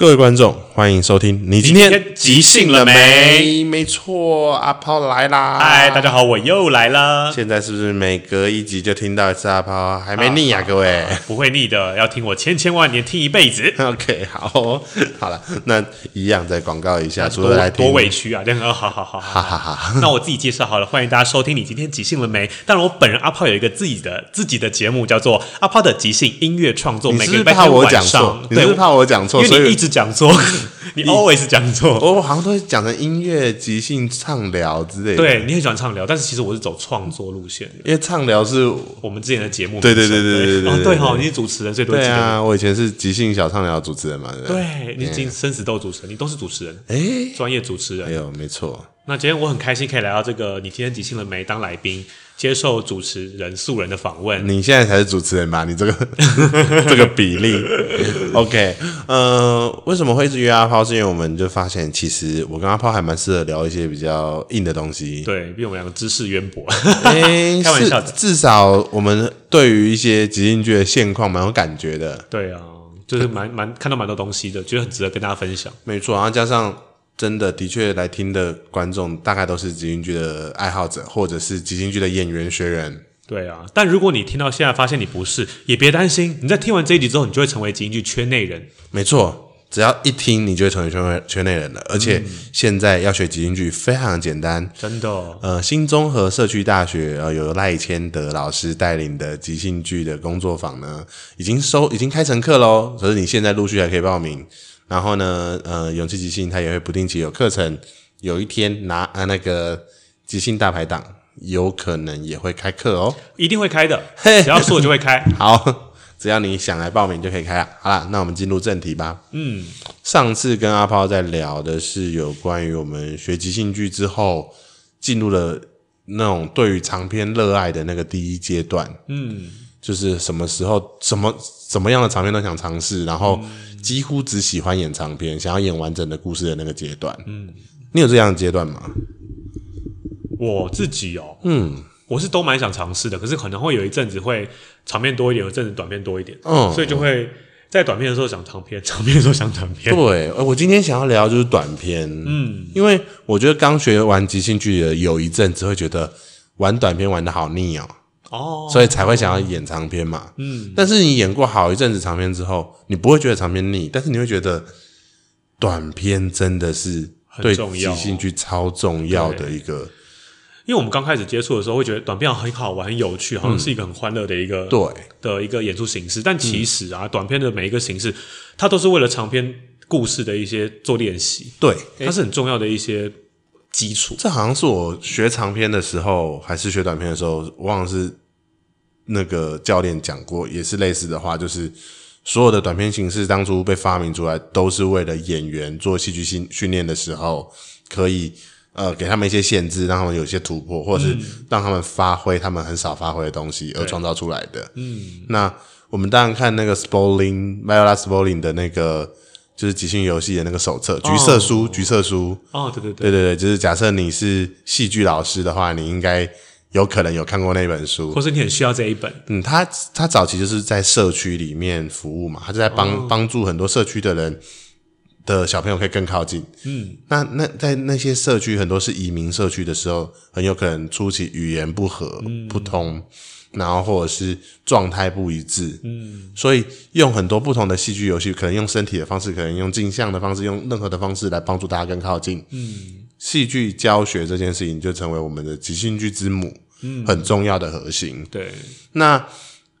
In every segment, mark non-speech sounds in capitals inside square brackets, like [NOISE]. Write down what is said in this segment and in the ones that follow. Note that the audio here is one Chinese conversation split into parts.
各位观众，欢迎收听。你今天即兴了没？没错，阿炮来啦！嗨，大家好，我又来了。现在是不是每隔一集就听到一次阿炮？还没腻呀、啊，各位？不会腻的，要听我千千万年，听一辈子。[LAUGHS] OK，好，好了，那一样再广告一下，多来多委屈啊！这样，好好好，好好好。那我自己介绍好了，欢迎大家收听。你今天即兴了没？当然，我本人阿炮有一个自己的自己的节目，叫做阿炮的即兴音乐创作。你是不是怕我讲错？你是不是怕我讲错？因为你一直讲错。[LAUGHS] 你 always 讲错，我好像都会讲成音乐即兴畅聊之类的。对，你很喜欢畅聊，但是其实我是走创作路线的。因为畅聊是我们之前的节目。对对对对对对对。哦，对哈，你是主持人，最多。对啊，我以前是即兴小畅聊主持人嘛。对，你进生死斗主持人，你都是主持人。哎，专业主持人。没有，没错。那今天我很开心可以来到这个，你今天即兴了没？当来宾。接受主持人素人的访问，你现在才是主持人吧？你这个 [LAUGHS] 这个比例，OK？呃，为什么会一直约阿抛？是因为我们就发现，其实我跟阿抛还蛮适合聊一些比较硬的东西。对，比我们两个知识渊博。欸、[LAUGHS] 开玩笑的，至少我们对于一些即兴剧的现况蛮有感觉的。对啊，就是蛮蛮看到蛮多东西的，觉得很值得跟大家分享。没错，然后加上。真的，的确来听的观众大概都是即兴剧的爱好者，或者是即兴剧的演员学员。对啊，但如果你听到现在发现你不是，也别担心。你在听完这一集之后，你就会成为即兴剧圈内人。没错，只要一听，你就会成为圈内圈内人了。而且现在要学即兴剧非常简单，真的。呃，新综合社区大学呃有赖千德老师带领的即兴剧的工作坊呢，已经收已经开成课喽。可是你现在陆续还可以报名。然后呢，呃，勇气即兴他也会不定期有课程，有一天拿啊那个即兴大排档，有可能也会开课哦，一定会开的，只要说就会开。[LAUGHS] 好，只要你想来报名就可以开了。好啦，那我们进入正题吧。嗯，上次跟阿炮在聊的是有关于我们学即兴剧之后进入了那种对于长篇热爱的那个第一阶段。嗯，就是什么时候什么什么样的长篇都想尝试，然后。几乎只喜欢演长篇，想要演完整的故事的那个阶段。嗯，你有这样的阶段吗？我自己哦，嗯，我是都蛮想尝试的，可是可能会有一阵子会长片多一点，有一阵子短片多一点。嗯，所以就会在短片的时候想长片，[LAUGHS] 长片的时候想短片。对，我今天想要聊就是短片。嗯，因为我觉得刚学完即兴剧的有一阵子会觉得玩短片玩的好腻哦。哦，所以才会想要演长篇嘛。嗯，但是你演过好一阵子长篇之后，你不会觉得长篇腻，但是你会觉得短篇真的是对即兴剧超重要的一个。因为我们刚开始接触的时候，会觉得短片很好玩、很有趣，好像是一个很欢乐的一个对的一个演出形式。但其实啊，短片的每一个形式，它都是为了长篇故事的一些做练习。对，它是很重要的一些。基础，这好像是我学长篇的时候，还是学短篇的时候，我忘了是那个教练讲过，也是类似的话，就是所有的短片形式当初被发明出来，都是为了演员做戏剧训训练的时候，可以呃给他们一些限制，让他们有一些突破，或者是让他们发挥他们很少发挥的东西而创造出来的。嗯，那我们当然看那个 Spolin，Viola Spolin 的那个。就是即兴游戏的那个手册，橘色书，橘色书。哦，对对对，对对对，就是假设你是戏剧老师的话，你应该有可能有看过那本书，或是你很需要这一本。嗯，他他早期就是在社区里面服务嘛，他就在帮帮助很多社区的人的小朋友可以更靠近。嗯，那那在那些社区，很多是移民社区的时候，很有可能初期语言不合、不通。然后或者是状态不一致，嗯，所以用很多不同的戏剧游戏，可能用身体的方式，可能用镜像的方式，用任何的方式来帮助大家更靠近，嗯，戏剧教学这件事情就成为我们的即兴剧之母，嗯，很重要的核心。对，那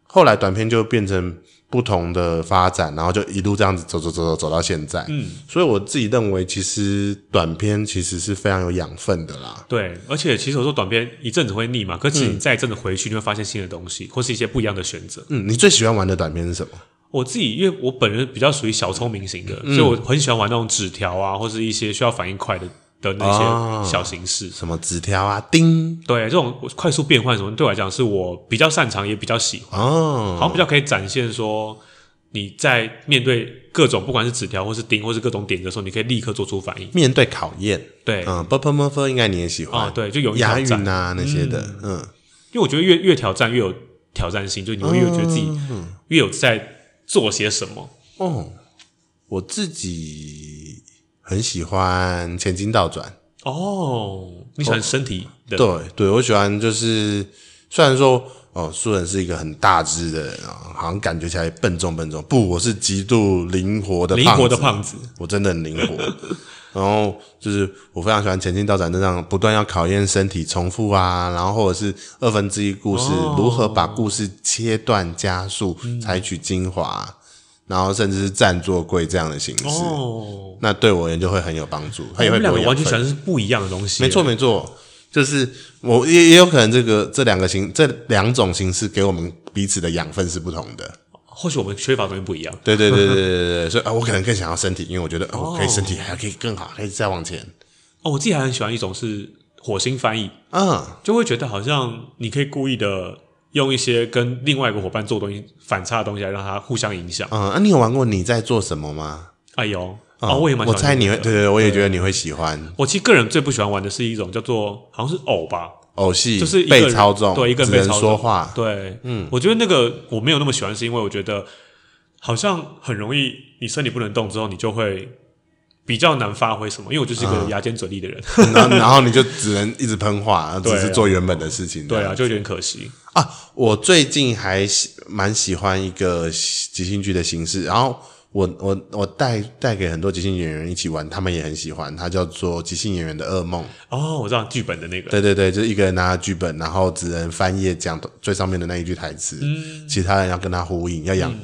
后来短片就变成。不同的发展，然后就一路这样子走走走走走到现在。嗯，所以我自己认为，其实短片其实是非常有养分的啦。对，而且其实我说短片一阵子会腻嘛，可是你再一阵子回去，你会发现新的东西，或是一些不一样的选择。嗯，你最喜欢玩的短片是什么？我自己因为我本人比较属于小聪明型的，嗯，所以我很喜欢玩那种纸条啊，或是一些需要反应快的。的那些小形式，什么纸条啊、钉，对这种快速变换，什么对我来讲是我比较擅长，也比较喜欢，好像比较可以展现说你在面对各种，不管是纸条或是钉或是各种点的时候，你可以立刻做出反应。面对考验，对，嗯，Bubble Master 应该你也喜欢，对，就有押韵啊那些的，嗯，因为我觉得越越挑战越有挑战性，就你会越觉得自己越有在做些什么。嗯，我自己。很喜欢前进倒转。哦，你喜欢身体的？对对，我喜欢就是虽然说哦，素人是一个很大只的人啊，好像感觉起来笨重笨重。不，我是极度灵活的灵活的胖子，我真的很灵活。[LAUGHS] 然后就是我非常喜欢前进倒转那样不断要考验身体重复啊，然后或者是二分之一故事、哦、如何把故事切断加速，采、嗯、取精华，然后甚至是站坐跪这样的形式。哦，那对我而言就会很有帮助。他也会两个完全全是不一样的东西。没错没错，就是我也也有可能这个这两个形这两种形式给我们彼此的养分是不同的。或许我们缺乏的东西不一样。对对对对对对，所以啊，我可能更想要身体，因为我觉得哦，可以身体还可以更好，可以再往前。哦，我自己还很喜欢一种是火星翻译，嗯，就会觉得好像你可以故意的用一些跟另外一个伙伴做东西反差的东西来让他互相影响。嗯，啊，你有玩过你在做什么吗？哎呦，哦，我也蛮，我猜你会，对对，我也觉得你会喜欢。我其实个人最不喜欢玩的是一种叫做好像是偶吧。偶戏就是被操纵，对，一个人被操纵说话，对，嗯，我觉得那个我没有那么喜欢，是因为我觉得好像很容易，你身体不能动之后，你就会比较难发挥什么。因为我就是一个牙尖嘴利的人，[LAUGHS] 嗯、然后然后你就只能一直喷话，[LAUGHS] 只是做原本的事情，对啊，就有点可惜啊。我最近还喜蛮喜欢一个即兴剧的形式，然后。我我我带带给很多即兴演员一起玩，他们也很喜欢。它叫做即兴演员的噩梦。哦，我知道剧本的那个。对对对，就是一个人拿着剧本，然后只能翻页讲最上面的那一句台词，嗯，其他人要跟他呼应，要养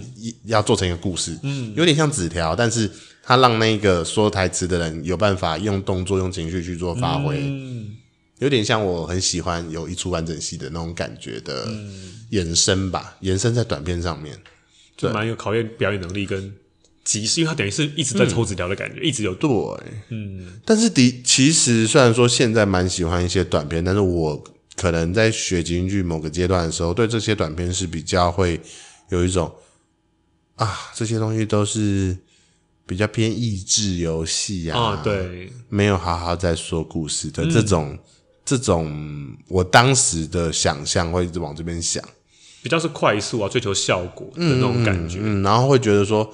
要做成一个故事，嗯，有点像纸条，但是他让那个说台词的人有办法用动作、用情绪去做发挥，嗯，有点像我很喜欢有一出完整戏的那种感觉的延伸吧，延伸在短片上面，就蛮有考验表演能力跟。即是因为他等于是一直在抽纸条的感觉，嗯、一直有对，嗯，但是的其实虽然说现在蛮喜欢一些短片，但是我可能在学即兴剧某个阶段的时候，对这些短片是比较会有一种啊，这些东西都是比较偏益智游戏啊，啊，对，没有好好在说故事的这种、嗯、这种，我当时的想象会一直往这边想，比较是快速啊，追求效果的那种感觉，嗯，嗯，然后会觉得说。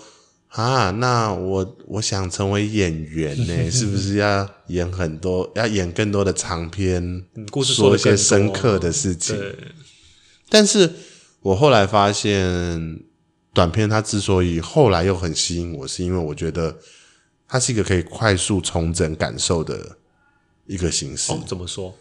啊，那我我想成为演员呢，[LAUGHS] 是不是要演很多，要演更多的长篇，故事说，一些深刻的事情？但是我后来发现，短片它之所以后来又很吸引我，是因为我觉得它是一个可以快速重整感受的一个形式。哦，怎么说？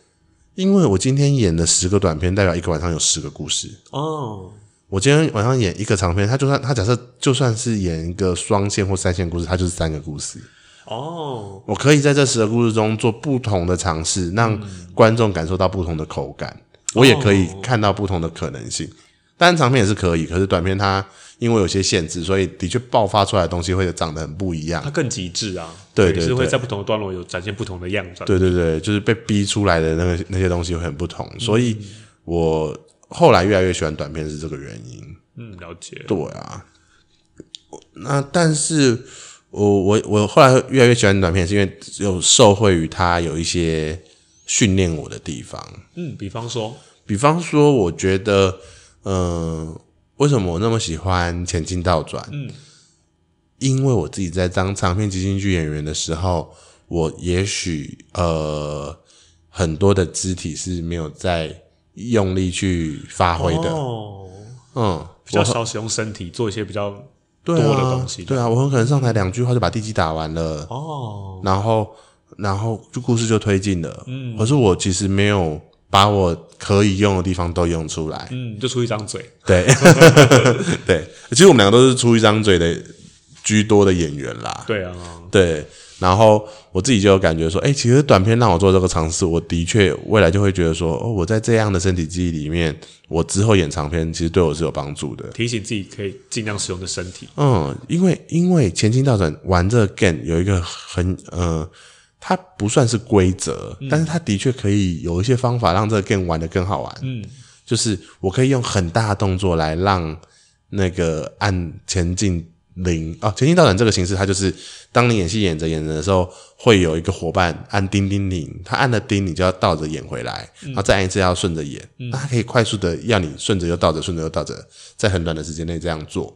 因为我今天演的十个短片，代表一个晚上有十个故事。哦。我今天晚上演一个长片，他就算他假设就算是演一个双线或三线故事，它就是三个故事。哦，我可以在这十个故事中做不同的尝试，让观众感受到不同的口感。嗯、我也可以看到不同的可能性。当然长片也是可以，可是短片它因为有些限制，所以的确爆发出来的东西会长得很不一样。它更极致啊！对对，对，是会在不同的段落有展现不同的样子。对对对，就是被逼出来的那个那些东西会很不同，所以我。后来越来越喜欢短片是这个原因。嗯，了解。对啊，那但是我我我后来越来越喜欢短片，是因为有受惠于它有一些训练我的地方。嗯，比方说，比方说，我觉得，嗯、呃，为什么我那么喜欢前进倒转？嗯，因为我自己在当长篇即兴剧演员的时候，我也许呃很多的肢体是没有在。用力去发挥的，哦，嗯，比较少使用身体做一些比较多的东西。对啊，对啊，我很可能上台两句话就把地基打完了，哦，然后然后就故事就推进了，嗯，可是我其实没有把我可以用的地方都用出来，嗯，就出一张嘴，对，[LAUGHS] 对，其实我们两个都是出一张嘴的居多的演员啦，对啊，对。然后我自己就有感觉说，哎，其实短片让我做这个尝试，我的确未来就会觉得说，哦，我在这样的身体记忆里面，我之后演长片其实对我是有帮助的。提醒自己可以尽量使用的身体。嗯，因为因为前进倒转玩这个 game 有一个很呃，它不算是规则，嗯，但是它的确可以有一些方法让这个 game 玩的更好玩。嗯，就是我可以用很大的动作来让那个按前进。零哦，前进倒转这个形式，它就是当你演戏演着演着的时候，会有一个伙伴按叮叮铃，他按了叮，你就要倒着演回来，嗯、然后再按一次要顺着演，嗯、那他可以快速的要你顺着又倒着，顺着又倒着，在很短的时间内这样做。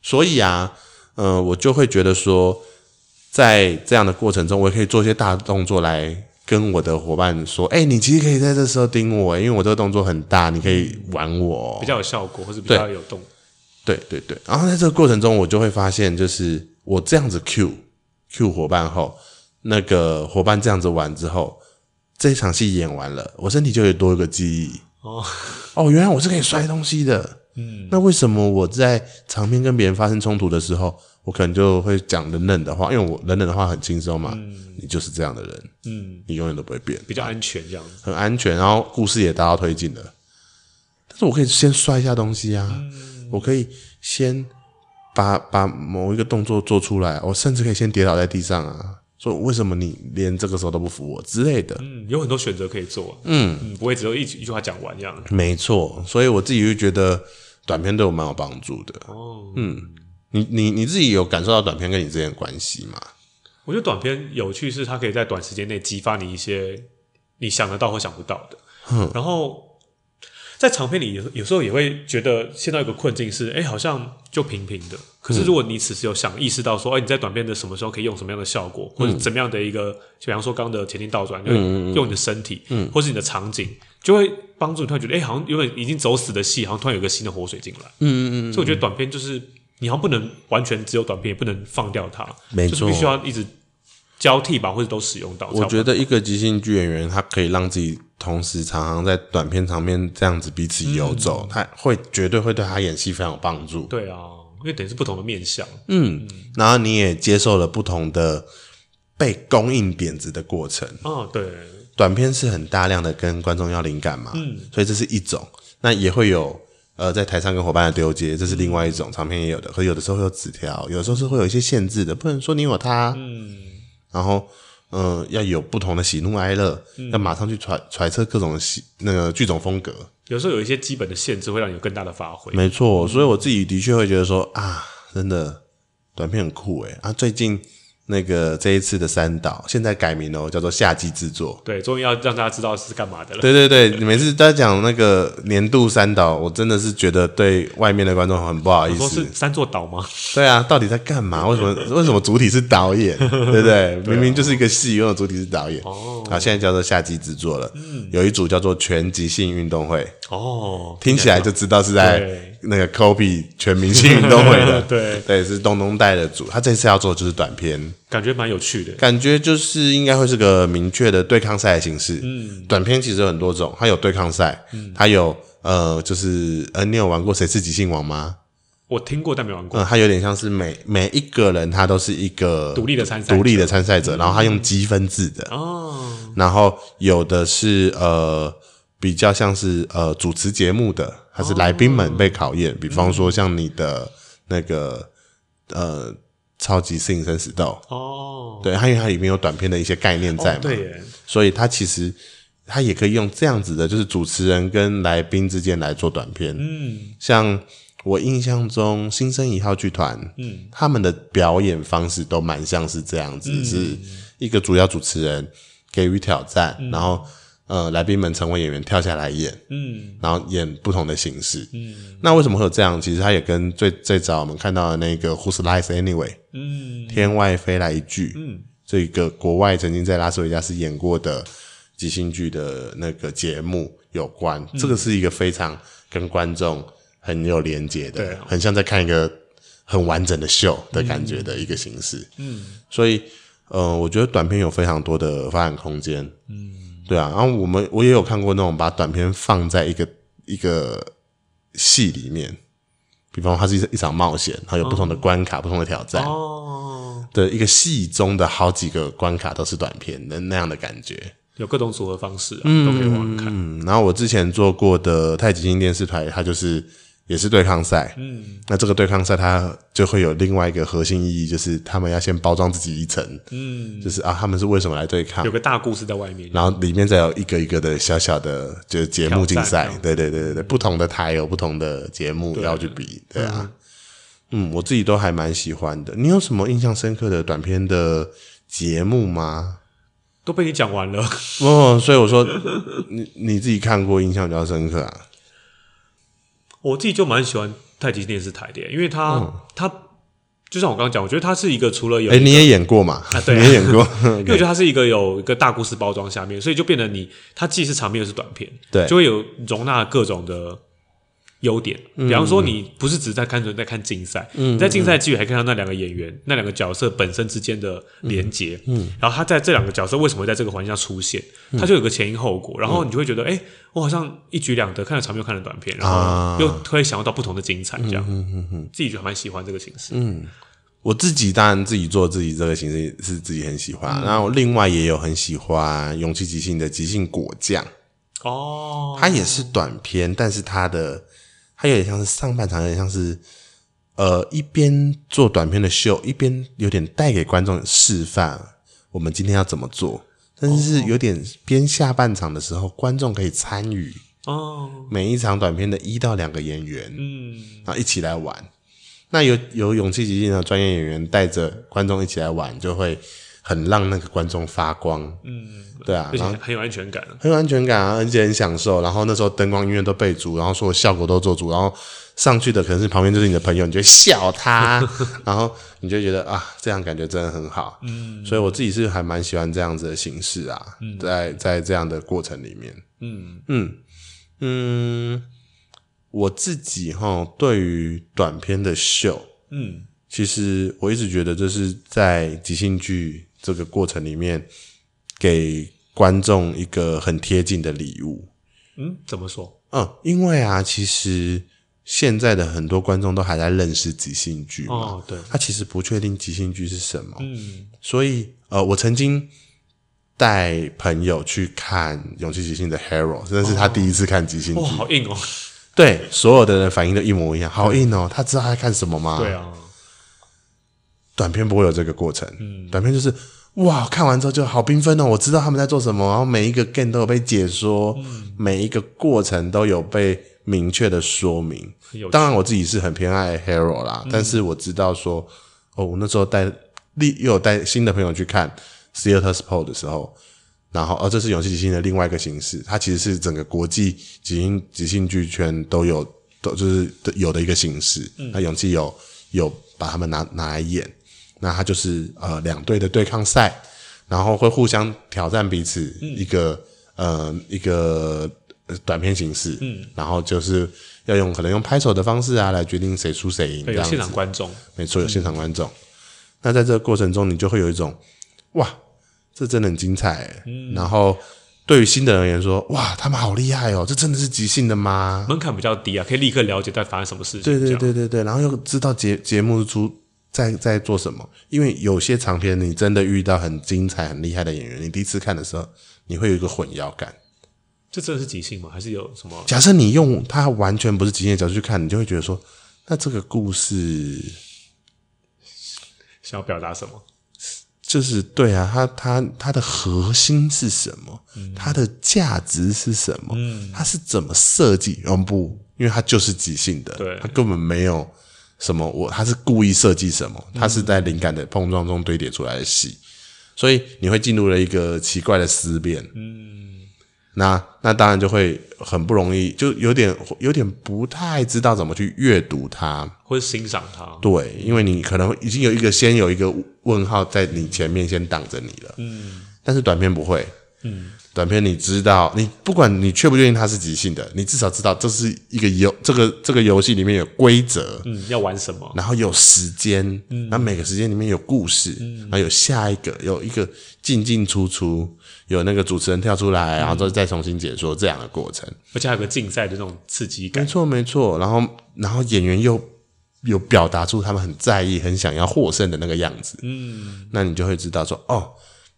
所以啊，呃，我就会觉得说，在这样的过程中，我也可以做一些大动作来跟我的伙伴说，哎、欸，你其实可以在这时候盯我，因为我这个动作很大，你可以玩我，比较有效果，或者比较有动。对对对，然后在这个过程中，我就会发现，就是我这样子 Q Q 伙伴后，那个伙伴这样子玩之后，这一场戏演完了，我身体就会多一个记忆。哦 [LAUGHS] 哦，原来我是可以摔东西的。嗯，那为什么我在场面跟别人发生冲突的时候，我可能就会讲冷冷的话？因为我冷冷的话很轻松嘛。嗯，你就是这样的人。嗯，你永远都不会变，比较安全这样子，很安全。然后故事也达到推进了，但是我可以先摔一下东西啊。嗯，我可以先把把某一个动作做出来，我甚至可以先跌倒在地上啊。说为什么你连这个时候都不服我之类的？嗯，有很多选择可以做。嗯，嗯，不会只有一一句话讲完这样。没错，所以我自己就觉得短片对我蛮有帮助的。哦，嗯，你你你自己有感受到短片跟你之间的关系吗？我觉得短片有趣是它可以在短时间内激发你一些你想得到或想不到的。嗯，然后。在长片里有有时候也会觉得陷到一个困境是，哎、欸，好像就平平的。可是如果你此时有想意识到说，哎、欸，你在短片的什么时候可以用什么样的效果，或者怎么样的一个，就比方说刚刚的前进倒转，就用你的身体，嗯，或是你的场景，就会帮助你突然觉得，哎、欸，好像原本已经走死的戏，好像突然有个新的活水进来。嗯嗯嗯。所以我觉得短片就是你好像不能完全只有短片，也不能放掉它，没错，就是必须要一直。交替吧，或者都使用到。我觉得一个即兴剧演员，他可以让自己同时常常在短片场面这样子彼此游走，嗯、他会绝对会对他演戏非常有帮助。对啊，因为等于是不同的面相。嗯，嗯，然后你也接受了不同的被供应点子的过程。哦，对，短片是很大量的跟观众要灵感嘛，嗯，所以这是一种。那也会有呃，在台上跟伙伴的丢接，这是另外一种。长片也有的，可有的时候会有纸条，有的时候是会有一些限制的，不能说你有他。嗯。然后，嗯、呃，要有不同的喜怒哀乐，嗯、要马上去揣揣测各种喜那个剧种风格。有时候有一些基本的限制，会让你有更大的发挥。没错，所以我自己的确会觉得说啊，真的短片很酷诶啊，最近。那个这一次的三岛现在改名了，叫做夏季制作。对，终于要让大家知道是干嘛的了。对对对，你每次在讲那个年度三岛，我真的是觉得对外面的观众很不好意思。说是三座岛吗？对啊，到底在干嘛？[LAUGHS] 为什么为什么主体是导演？对不对？[LAUGHS] 明明就是一个戏，用的主体是导演。哦。啊，现在叫做夏季制作了。嗯。有一组叫做全即兴运动会。哦。听起来就知道是在。那个 Kobe 全明星运动会的，[LAUGHS] 对。对，是东东带的组，他这次要做的就是短片，感觉蛮有趣的，感觉就是应该会是个明确的对抗赛的形式。嗯，短片其实有很多种，它有对抗赛，嗯，它有呃，就是呃，你有玩过谁是即兴王吗？我听过，但没玩过。嗯，它有点像是每每一个人他都是一个独立的参赛，独立的参赛者，然后他用积分制的。哦，然后有的是呃。比较像是呃主持节目的，还是来宾们被考验？哦、比方说像你的那个呃超级适应生死斗。哦，对，它因为它里面有短片的一些概念在嘛，哦、对，所以它其实它也可以用这样子的，就是主持人跟来宾之间来做短片。嗯，像我印象中新生一号剧团，嗯，他们的表演方式都蛮像是这样子，嗯、是一个主要主持人给予挑战，嗯、然后。呃，来宾们成为演员跳下来演，嗯，然后演不同的形式，嗯，那为什么会有这样？其实它也跟最最早我们看到的那个《Whose Line Is Anyway》，嗯，天外飞来一句，嗯，这个国外曾经在拉斯维加斯演过的即兴剧的那个节目有关。嗯，这个是一个非常跟观众很有连接的，对，很像在看一个很完整的秀的感觉的一个形式，嗯，所以，呃，我觉得短片有非常多的发展空间，嗯。对啊，然后我们我也有看过那种把短片放在一个一个戏里面，比方说它是一一场冒险，它有不同的关卡、哦、不同的挑战哦。对，一个戏中的好几个关卡都是短片的那样的感觉，有各种组合方式啊，嗯、都可以玩玩看。嗯，然后我之前做过的太极星电视台，它就是。也是对抗赛，嗯，那这个对抗赛它就会有另外一个核心意义，就是他们要先包装自己一层，嗯，就是啊，他们是为什么来对抗？有个大故事在外面，然后里面再有一个一个的小小的，就是节目竞赛，对对对对对，不同的台有不同的节目要去比，对啊，嗯，我自己都还蛮喜欢的。你有什么印象深刻的短片的节目吗？都被你讲完了，哦，所以我说你你自己看过，印象比较深刻啊。我自己就蛮喜欢太极电视台的，因为它、嗯、它就像我刚刚讲，我觉得它是一个除了有，哎，你也演过嘛？啊，对，[LAUGHS] 你也演过，[LAUGHS] 因为我觉得它是一个有一个大故事包装下面，所以就变得你它既是长片又是短片，对，就会有容纳各种的。优点，比方说你不是只在看，在看竞赛，嗯，你在竞赛之余还看到那两个演员、嗯、那两个角色本身之间的连结，嗯，然后他在这两个角色为什么会在这个环境下出现，嗯、他就有个前因后果，然后你就会觉得，哎、我好像一举两得，看了长片又看了短片，然后又可以享受到不同的精彩，这样，嗯嗯嗯，嗯，自己就蛮喜欢这个形式，嗯，我自己当然自己做自己这个形式是自己很喜欢，嗯、然后另外也有很喜欢勇气即兴的即兴果酱，哦，它也是短片，但是它的。它有点像是上半场，有点像是呃一边做短片的秀，一边有点带给观众示范我们今天要怎么做，但是有点边下半场的时候，观众可以参与哦。每一场短片的一到两个演员，嗯，然后一起来玩。那有有勇气极尽的专业演员带着观众一起来玩，就会很让那个观众发光。嗯。对啊，而且很有安全感，很有安全感啊，而且很享受。然后那时候灯光、音乐都备足，然后所有效果都做足，然后上去的可能是旁边就是你的朋友，你就笑他，[LAUGHS] 然后你就觉得啊，这样感觉真的很好。嗯，所以我自己是还蛮喜欢这样子的形式啊，嗯、在在这样的过程里面，嗯嗯嗯，我自己哈对于短片的秀，嗯，其实我一直觉得这是在即兴剧这个过程里面。给观众一个很贴近的礼物。嗯，怎么说？嗯，因为啊，其实现在的很多观众都还在认识即兴剧嘛。哦，对。他其实不确定即兴剧是什么。嗯。所以，呃，我曾经带朋友去看《勇气即兴》的 Hero，那是他第一次看即兴剧。哇，好硬哦！对，所有的人反应都一模一样，好硬哦。[LAUGHS] 他知道他在看什么吗？对啊。短片不会有这个过程。嗯。短片就是。哇！看完之后就好缤纷哦！我知道他们在做什么，然后每一个 game 都有被解说，嗯、每一个过程都有被明确的说明。当然，我自己是很偏爱 Hero 啦，嗯、但是我知道说，哦，我那时候带另又有带新的朋友去看 Theater Sport 的时候，然后哦，这是勇气即兴的另外一个形式，它其实是整个国际即兴即兴剧圈都有都就是有的一个形式。那、嗯、勇气有有把他们拿拿来演。那它就是呃两队的对抗赛，然后会互相挑战彼此一个、嗯、呃一个短片形式，嗯，然后就是要用可能用拍手的方式啊来决定谁输谁赢，对，有现场观众，没错，有现场观众。嗯、那在这个过程中，你就会有一种哇，这真的很精彩，嗯，然后对于新的人而言说，哇，他们好厉害哦，这真的是即兴的吗？门槛比较低啊，可以立刻了解在发生什么事情，对对对对对，然后又知道节节目出。在在做什么？因为有些长片，你真的遇到很精彩、很厉害的演员，你第一次看的时候，你会有一个混淆感。这真的是即兴吗？还是有什么？假设你用它完全不是即兴的角度去看，你就会觉得说，那这个故事想要表达什么？就是对啊，它它它的核心是什么？嗯，他的价值是什么？嗯，他是怎么设计？嗯，不，因为它就是即兴的，对，他根本没有。什么？我他是故意设计什么？他是在灵感的碰撞中堆叠出来的戏，所以你会进入了一个奇怪的思辨。嗯，那那当然就会很不容易，就有点有点不太知道怎么去阅读它，或者欣赏它。对，因为你可能已经有一个先有一个问号在你前面先挡着你了。嗯，但是短片不会。嗯。短片，你知道，你不管你确不确定它是即兴的，你至少知道这是一个游，这个这个游戏里面有规则，嗯，要玩什么，然后有时间，嗯，然后每个时间里面有故事，嗯，然后有下一个，有一个进进出出，有那个主持人跳出来，然后再再重新解说这样的过程，而且还有个竞赛的这种刺激感，没错没错，然后然后演员又有表达出他们很在意、很想要获胜的那个样子，嗯，那你就会知道说，哦，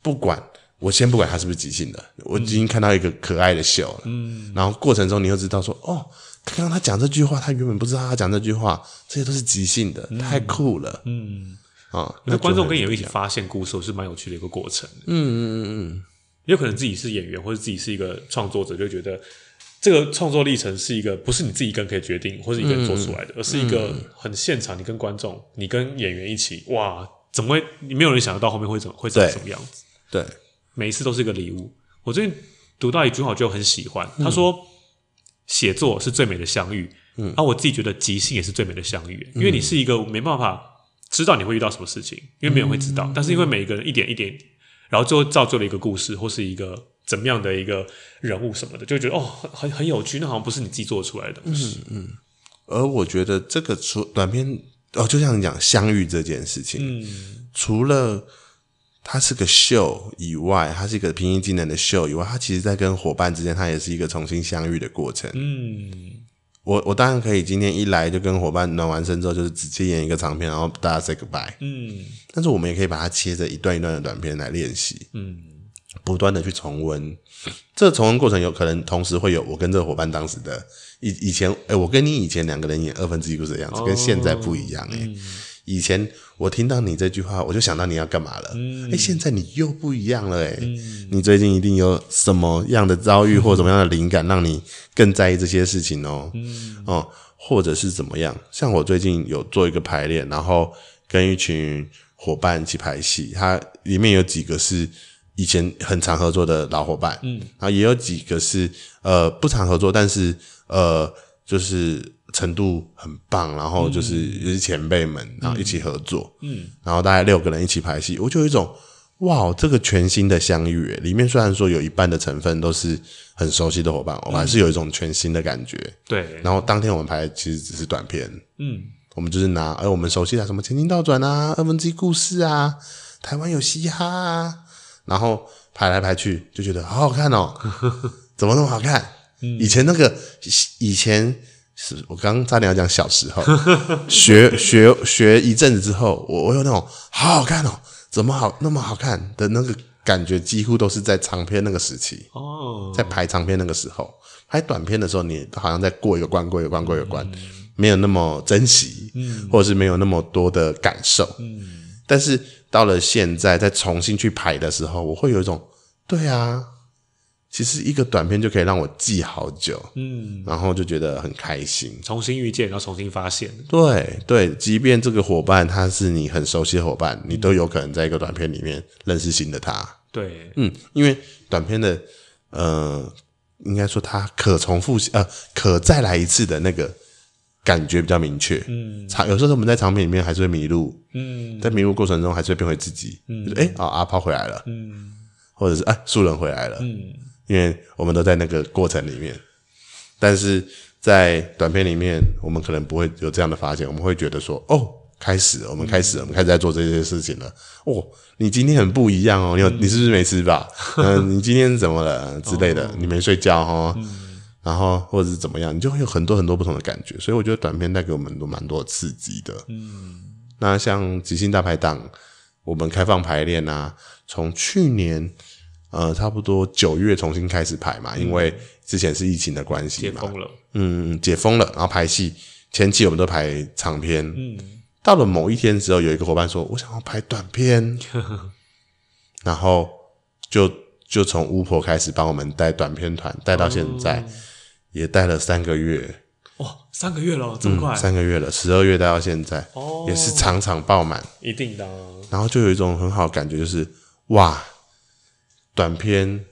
不管。我先不管他是不是即兴的，我已经看到一个可爱的秀了。嗯，然后过程中你又知道说，哦，刚刚他讲这句话，他原本不知道他讲这句话，这些都是即兴的，嗯、太酷了。嗯，啊，那观众跟演员一起发现故事是蛮有趣的一个过程。嗯嗯嗯嗯，有可能自己是演员或者自己是一个创作者，就觉得这个创作历程是一个不是你自己一个人可以决定或者一个人做出来的，嗯、而是一个很现场，你跟观众，你跟演员一起，哇，怎么会？你没有人想得到后面会怎么会长什么样子？对。对每一次都是一个礼物。我最近读到一句话，我就很喜欢。他说：“写作是最美的相遇。”嗯，而我自己觉得即兴也是最美的相遇，因为你是一个没办法知道你会遇到什么事情，因为没有人会知道，嗯、但是因为每一个人一点一点，然后最后造就了一个故事，或是一个怎么样的一个人物什么的，就觉得哦，很很有趣，那好像不是你自己做出来的东西。嗯，嗯，而我觉得这个出短片哦，就像你讲相遇这件事情，嗯，除了它是个秀以外，它是一个平行技能的秀以外，它其实在跟伙伴之间，它也是一个重新相遇的过程。嗯。我我当然可以今天一来就跟伙伴暖完身之后，就是直接演一个长片，然后大家 say goodbye。嗯，但是我们也可以把它切成一段一段的短片来练习。嗯，不断的去重温，这重温过程有可能同时会有我跟这个伙伴当时的以以前，哎、欸、我跟你以前两个人演二分之一故事的样子，跟现在不一样哎、欸嗯以前我听到你这句话，我就想到你要干嘛了。嗯，哎，现在你又不一样了，哎，嗯，你最近一定有什么样的遭遇或什么样的灵感，让你更在意这些事情哦。嗯，哦，或者是怎么样？像我最近有做一个排练，然后跟一群伙伴一起拍戏，它里面有几个是以前很常合作的老伙伴，嗯，然后也有几个是呃不常合作，但是呃就是。程度很棒，然后就是也是前辈们，然后一起合作，嗯，然后大概六个人一起拍戏，我就有一种哇，这个全新的相遇，里面虽然说有一半的成分都是很熟悉的伙伴，我们还是有一种全新的感觉，对。然后当天我们拍其实只是短片，嗯，我们就是拿哎我们熟悉的什么前进倒转啊、二分之一故事啊、台湾有嘻哈啊，然后拍来拍去就觉得好好看哦，[LAUGHS] 怎么那么好看？以前那个以前。是我刚刚差点要讲小时候。[LAUGHS] 学学学一阵子之后，我我有那种好好看哦，怎么好那么好看的那个感觉，几乎都是在长篇那个时期哦，在拍长篇那个时候，拍短片的时候，你好像在过一个关，过一个关，过一个关，没有那么珍惜，嗯，或者是没有那么多的感受，嗯，但是到了现在再重新去拍的时候，我会有一种对啊。其实一个短片就可以让我记好久，嗯，然后就觉得很开心，重新遇见，然后重新发现。对对，即便这个伙伴他是你很熟悉的伙伴，你都有可能在一个短片里面认识新的他。对，嗯，因为短片的呃，应该说它可重复呃，可再来一次的那个感觉比较明确。嗯，长有时候我们在长片里面还是会迷路，嗯，在迷路过程中还是会变回自己。嗯，就是哎，哦，阿炮回来了，嗯，或者是哎，素人回来了，嗯。因为我们都在那个过程里面，但是在短片里面，我们可能不会有这样的发现。我们会觉得说：“哦，开始，我们开始，我们开始在做这些事情了。”哦，你今天很不一样哦，你有你是不是没吃饱？[LAUGHS] 嗯，你今天怎么了之类的？你没睡觉哦，然后或者是怎么样？你就会有很多很多不同的感觉。所以我觉得短片带给我们都蛮多刺激的。嗯，那像即兴大排档，我们开放排练啊，从去年。呃，差不多九月重新开始排嘛，因为之前是疫情的关系嘛，解封了，嗯，解封了，然后排戏前期我们都排长片，嗯，到了某一天之后，有一个伙伴说，我想要拍短片，[LAUGHS] 然后就就从巫婆开始帮我们带短片团，带到现在，哦、也带了三个月，哇，三个月了，这么快，嗯、三个月了，十二月带到现在，哦，也是场场爆满，一定的，然后就有一种很好的感觉，就是哇。短片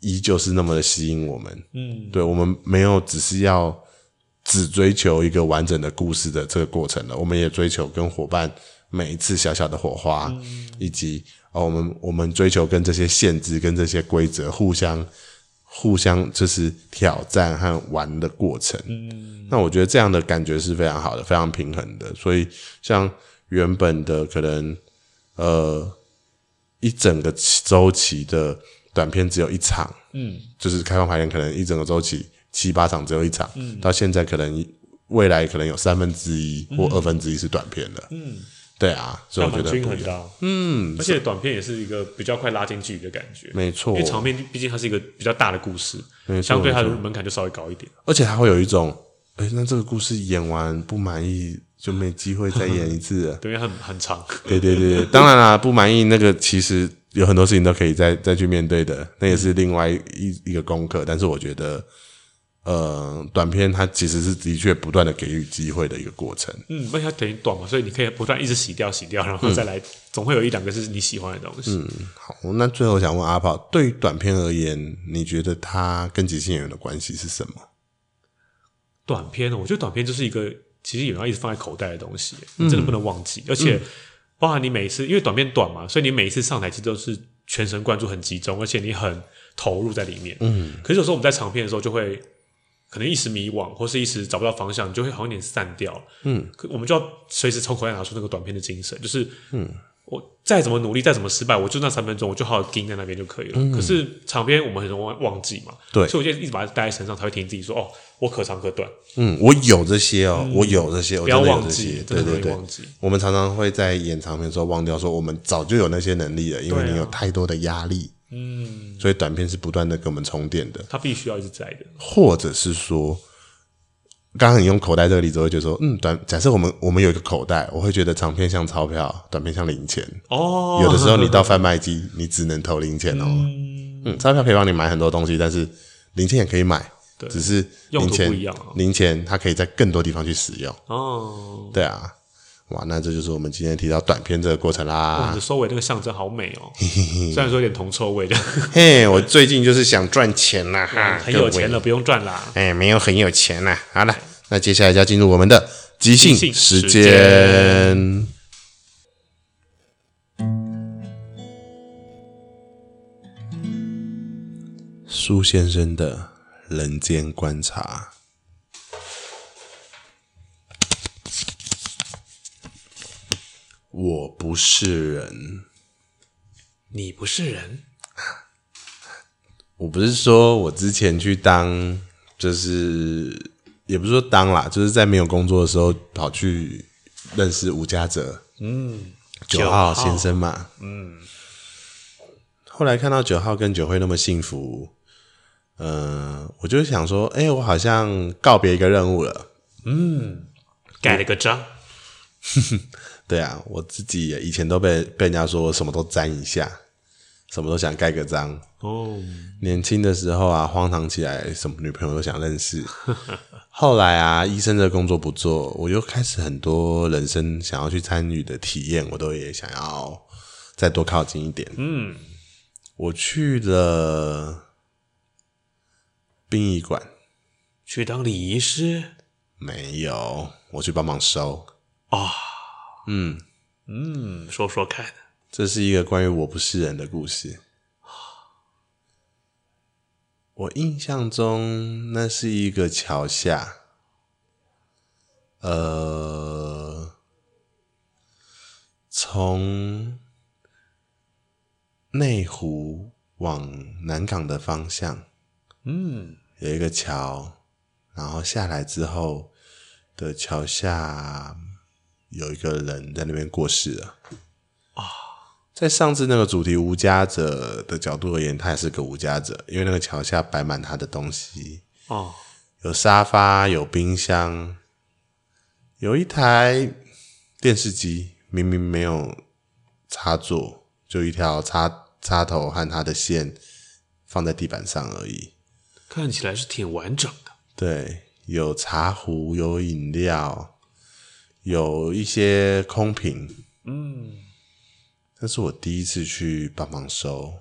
依旧是那么的吸引我们，嗯，对，我们没有只是要只追求一个完整的故事的这个过程了，我们也追求跟伙伴每一次小小的火花，嗯、以及哦，我们我们追求跟这些限制跟这些规则互相互相就是挑战和玩的过程，嗯，那我觉得这样的感觉是非常好的，非常平衡的，所以像原本的可能呃。一整个周期的短片只有一场，嗯，就是开放排练，可能一整个周期七八场只有一场，嗯，到现在可能未来可能有三分之一或二分之一是短片的，嗯，对啊，所以我觉得均衡到，嗯，而且短片也是一个比较快拉近距离的感觉，没错，因为长片毕竟它是一个比较大的故事，相对它的门槛就稍微高一点，而且它会有一种，哎，那这个故事演完不满意。就没机会再演一次了，[LAUGHS] 对，很很长。对对对对，[LAUGHS] 当然啦，不满意那个其实有很多事情都可以再再去面对的，那也是另外一一个功课。但是我觉得，呃，短片它其实是的确不断的给予机会的一个过程。嗯，因为它等于短嘛，所以你可以不断一直洗掉洗掉，然后再来，嗯、总会有一两个是你喜欢的东西。嗯，好，那最后想问阿炮，对于短片而言，你觉得它跟即兴演员的关系是什么？短片，我觉得短片就是一个。其实也要一直放在口袋的东西，你真的不能忘记。嗯、而且，包含你每一次，因为短片短嘛，所以你每一次上台其实都是全神贯注、很集中，而且你很投入在里面。嗯。可是有时候我们在长片的时候，就会可能一时迷惘，或是一时找不到方向，你就会好像有点散掉。嗯。可我们就要随时从口袋拿出那个短片的精神，就是嗯。我再怎么努力，再怎么失败，我就那三分钟，我就好好盯在那边就可以了。嗯、可是长篇我们很容易忘记嘛，对，所以我就一直把它带在身上，才会提醒自己说：“哦，我可长可短。”嗯，我有这些哦，嗯、我有这些，不要忘记，对对对，我们常常会在演长篇的时候忘掉，说我们早就有那些能力了，因为你有太多的压力。嗯、啊，所以短片是不断的给我们充电的，它必须要一直在的，或者是说。刚刚你用口袋这个例子，我会觉得说，嗯，短假设我们我们有一个口袋，我会觉得长片像钞票，短片像零钱。哦，有的时候你到贩卖机，你只能投零钱哦。嗯，嗯，钞票可以帮你买很多东西，但是零钱也可以买，对只是零钱不一样，哦。零钱它可以在更多地方去使用。哦，对啊，哇，那这就是我们今天提到短片这个过程啦。你的收尾那个象征好美哦，[LAUGHS] 虽然说有点铜臭味的。嘿，我最近就是想赚钱啦，哈，很有钱了，不用赚啦。哎，没有很有钱啦。好了。那接下来就要进入我们的即兴时间。苏先生的人间观察。我不是人，你不是人。[LAUGHS] 我不是说我之前去当，就是。也不是说当啦，就是在没有工作的时候跑去认识吴家泽，嗯，九号先生嘛，嗯。后来看到九号跟九惠那么幸福，嗯、呃，我就想说，哎、欸，我好像告别一个任务了，嗯，盖了个章。[LAUGHS] 对啊，我自己以前都被被人家说我什么都沾一下，什么都想盖个章。哦，年轻的时候啊，荒唐起来，什么女朋友都想认识。[LAUGHS] 后来啊，医生的工作不做，我又开始很多人生想要去参与的体验，我都也想要再多靠近一点。嗯，我去了殡仪馆，去当礼仪师？没有，我去帮忙收。啊、哦，嗯。嗯，说说看，这是一个关于我不是人的故事。[SIGHS] 我印象中，那是一个桥下，呃，从内湖往南港的方向，嗯，有一个桥，然后下来之后的桥下有一个人在那边过世了，啊。在上次那个主题无家者的角度而言，他也是个无家者，因为那个桥下摆满他的东西哦，有沙发，有冰箱，有一台电视机，明明没有插座，就一条插插头和它的线放在地板上而已，看起来是挺完整的。对，有茶壶，有饮料，有一些空瓶，嗯。这是我第一次去帮忙收，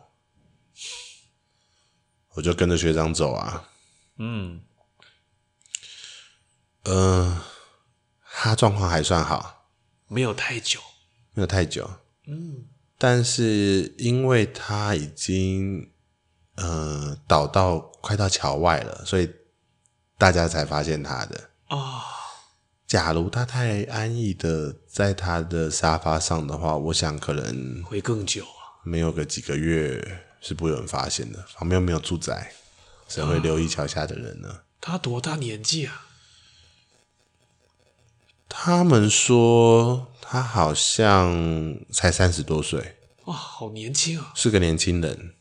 我就跟着学长走啊。嗯，呃，他状况还算好，没有太久，没有太久。嗯，但是因为他已经呃倒到快到桥外了，所以大家才发现他的啊。哦假如他太安逸的在他的沙发上的话，我想可能会更久啊。没有个几个月是不会有人发现的。旁边没有住宅，谁会留意桥下的人呢？啊，他多大年纪啊？他们说他好像才三十多岁。哇，好年轻啊！是个年轻人。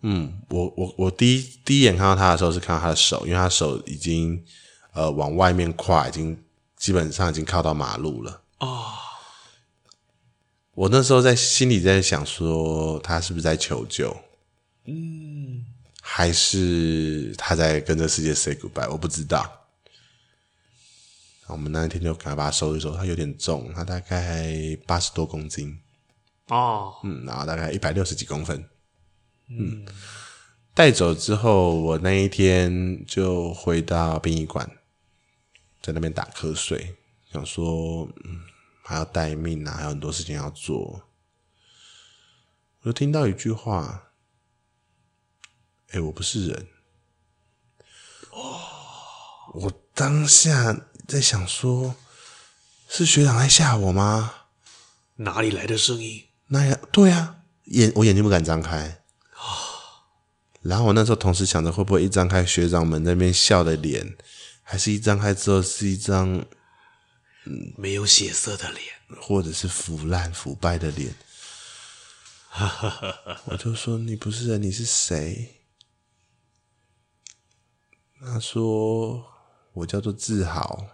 嗯，我我我第一第一眼看到他的时候是看到他的手，因为他手已经呃往外面跨，已经。基本上已经靠到马路了哦。我那时候在心里在想说，他是不是在求救？嗯，还是他在跟这世界 say goodbye？我不知道。我们那一天就赶快把他收一收，他有点重，他大概八十多公斤哦。嗯，然后大概一百六十几公分。嗯，带走之后，我那一天就回到殡仪馆。在那边打瞌睡，想说，嗯，还要待命啊，还有很多事情要做。我就听到一句话：“哎，我不是人。”哦，我当下在想说，是学长在吓我吗？哪里来的声音？那样对啊，眼我眼睛不敢张开。然后我那时候同时想着，会不会一张开学长们那边笑的脸，还是一张开之后是一张嗯没有血色的脸，或者是腐烂腐败的脸？[LAUGHS] 我就说，你不是人，你是谁？他说我叫做志豪，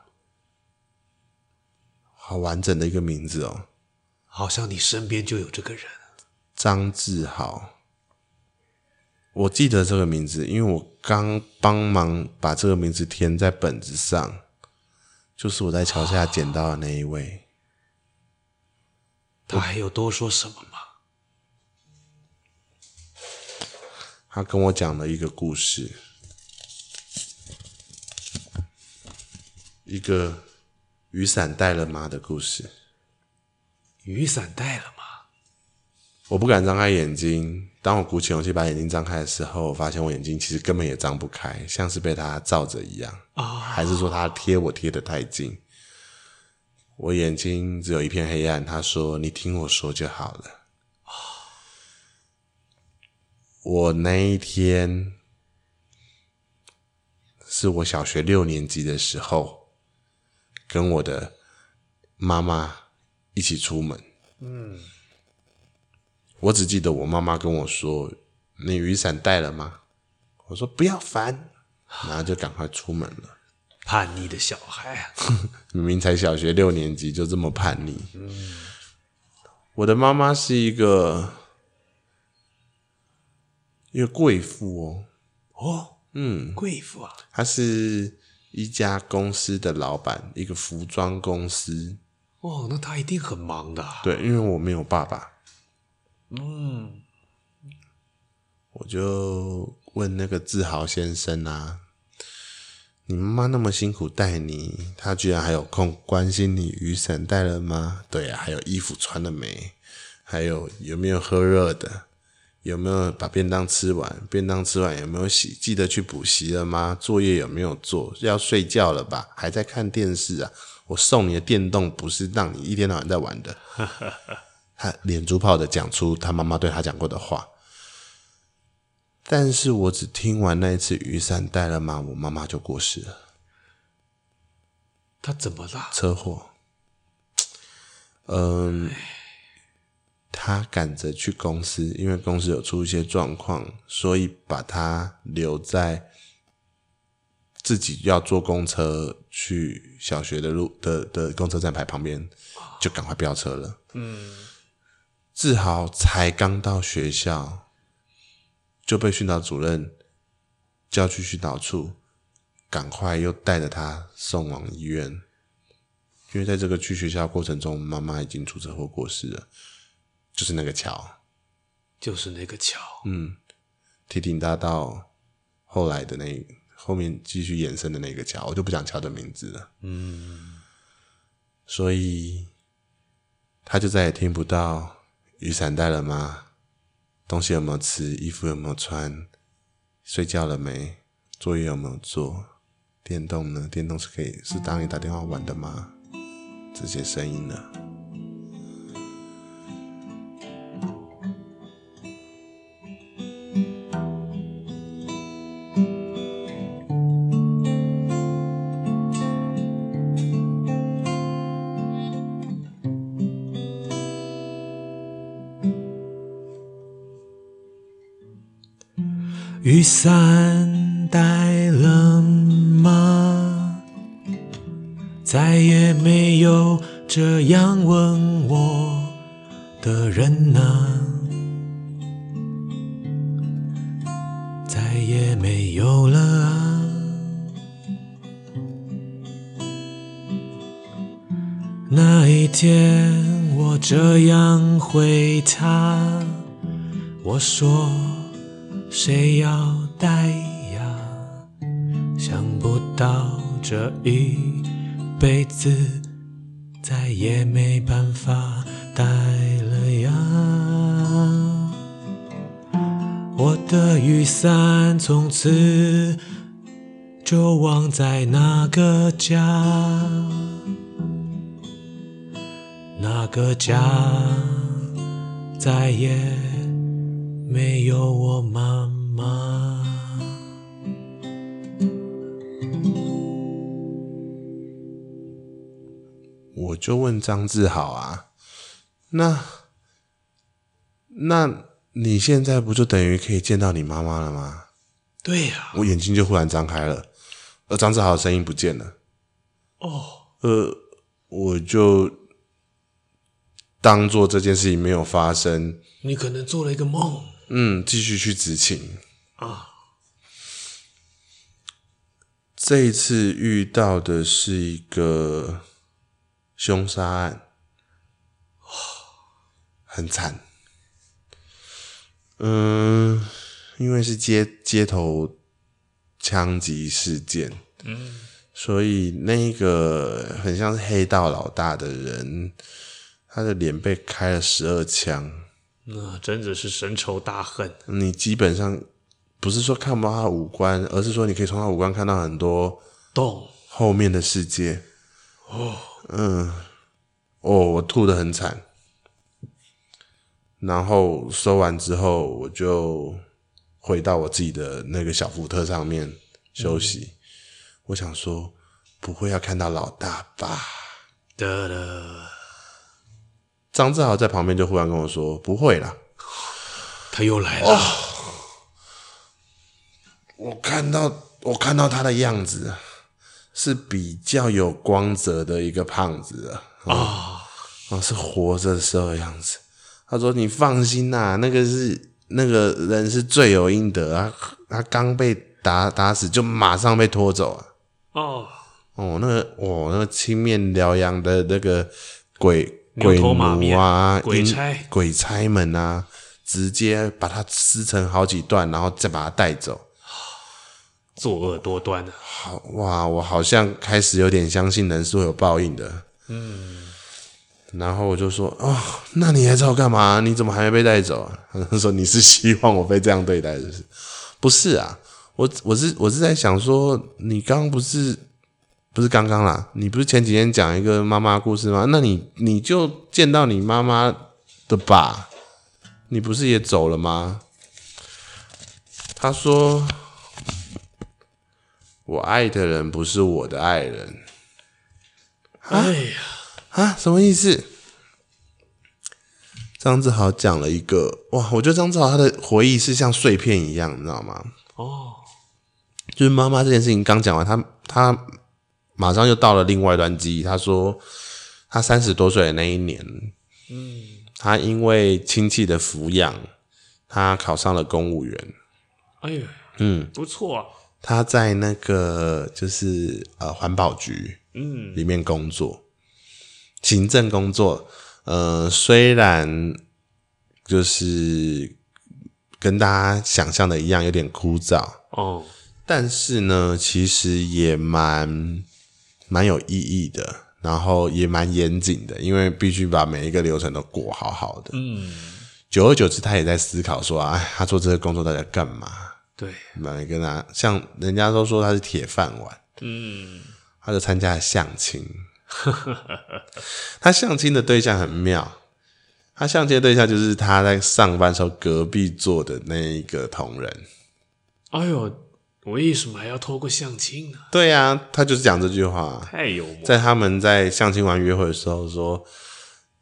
好完整的一个名字哦，好像你身边就有这个人，张志豪。我记得这个名字，因为我刚帮忙把这个名字填在本子上，就是我在桥下捡到的那一位。他还有多说什么吗？他跟我讲了一个故事，一个雨伞带了吗的故事。雨伞带了吗？我不敢张开眼睛。当我鼓起勇气把眼睛张开的时候，我发现我眼睛其实根本也张不开，像是被他罩着一样。啊、哦，还是说他贴我贴得太近？我眼睛只有一片黑暗。他说：“你听我说就好了。哦”我那一天是我小学六年级的时候，跟我的妈妈一起出门。嗯。我只记得我妈妈跟我说：“你雨伞带了吗？”我说：“不要烦。”然后就赶快出门了。叛逆的小孩啊，[LAUGHS] 明明才小学六年级就这么叛逆。嗯，我的妈妈是一个一个贵妇哦。哦，嗯，贵妇啊，她是一家公司的老板，一个服装公司。哦，那她一定很忙的。对，因为我没有爸爸。嗯，我就问那个志豪先生啊，你妈妈那么辛苦带你，她居然还有空关心你雨伞带了吗？对啊，还有衣服穿了没？还有有没有喝热的？有没有把便当吃完？便当吃完有没有洗？记得去补习了吗？作业有没有做？要睡觉了吧？还在看电视啊？我送你的电动不是让你一天到晚在玩的。他连珠炮的讲出他妈妈对他讲过的话，但是我只听完那一次雨伞带了吗？我妈妈就过世了。他怎么了？车祸。嗯，他赶着去公司，因为公司有出一些状况，所以把他留在自己要坐公车去小学的路的的公车站牌旁边，就赶快飙车了。嗯。志豪才刚到学校，就被训导主任叫去训导处，赶快又带着他送往医院。因为在这个去学校过程中，妈妈已经出车祸过世了，就是那个桥，就是那个桥。嗯，堤顶大道后来的那后面继续延伸的那个桥，我就不讲桥的名字了。嗯，所以他就再也听不到。雨伞带了吗？东西有没有吃？衣服有没有穿？睡觉了没？作业有没有做？电动呢？电动是可以是当你打电话玩的吗？这些声音呢？雨伞带了吗？再也没有这样问我的人啊，再也没有了啊。那一天我这样回他，我说。谁要带呀？想不到这一辈子再也没办法带了呀。我的雨伞从此就忘在那个家，那个家再也没有我妈妈。我就问张志豪啊，那那你现在不就等于可以见到你妈妈了吗？对呀，我眼睛就忽然张开了，而张志豪的声音不见了。哦，呃，我就当做这件事情没有发生。你可能做了一个梦。嗯，继续去执勤啊。这一次遇到的是一个。凶杀案，[SIGHS] 很惨。嗯，因为是街街头枪击事件，嗯，所以那个很像是黑道老大的人，他的脸被开了十二枪，那真的是深仇大恨。你基本上不是说看不到他的五官，而是说你可以从他五官看到很多洞后面的世界。哦。嗯，哦，我吐的很惨，然后收完之后，我就回到我自己的那个小福特上面休息。嗯、我想说，不会要看到老大吧？得了，张志豪在旁边就忽然跟我说：“不会啦，他又来了。哦”我看到，我看到他的样子。是比较有光泽的一个胖子啊，啊、哦哦，是活着的时候的样子。他说：“你放心呐、啊，那个是那个人是罪有应得啊，他刚被打打死就马上被拖走啊。哦哦，那个哦，那个青面獠牙的那个鬼鬼奴啊，鬼差鬼差们啊，直接把它撕成好几段，然后再把它带走。”作恶多端啊，好哇！我好像开始有点相信人是会有报应的。嗯，然后我就说：“哦，那你还找我干嘛？你怎么还没被带走啊？”他 [LAUGHS] 说：“你是希望我被这样对待，是不是？”不是啊，我我是我是在想说，你刚刚不是不是刚刚啦？你不是前几天讲一个妈妈故事吗？那你你就见到你妈妈的吧？你不是也走了吗？他说。我爱的人不是我的爱人。哎呀，啊，什么意思？张志豪讲了一个哇，我觉得张志豪他的回忆是像碎片一样，你知道吗？哦，就是妈妈这件事情刚讲完，他他马上又到了另外一段记忆。他说，他三十多岁的那一年，嗯，他因为亲戚的抚养，他考上了公务员。哎呀，嗯，不错啊。他在那个就是呃环保局嗯里面工作，嗯、行政工作，呃虽然就是跟大家想象的一样有点枯燥哦，但是呢其实也蛮蛮有意义的，然后也蛮严谨的，因为必须把每一个流程都过好好的。嗯，久而久之，他也在思考说，哎，他做这个工作到底在干嘛？对，买个拿，像人家都说他是铁饭碗，嗯，他就参加了相亲，他相亲的对象很妙，他相亲的对象就是他在上班时候隔壁坐的那一个同仁。哎呦，为什么还要透过相亲呢？对呀、啊，他就是讲这句话，太幽默。在他们在相亲完约会的时候说，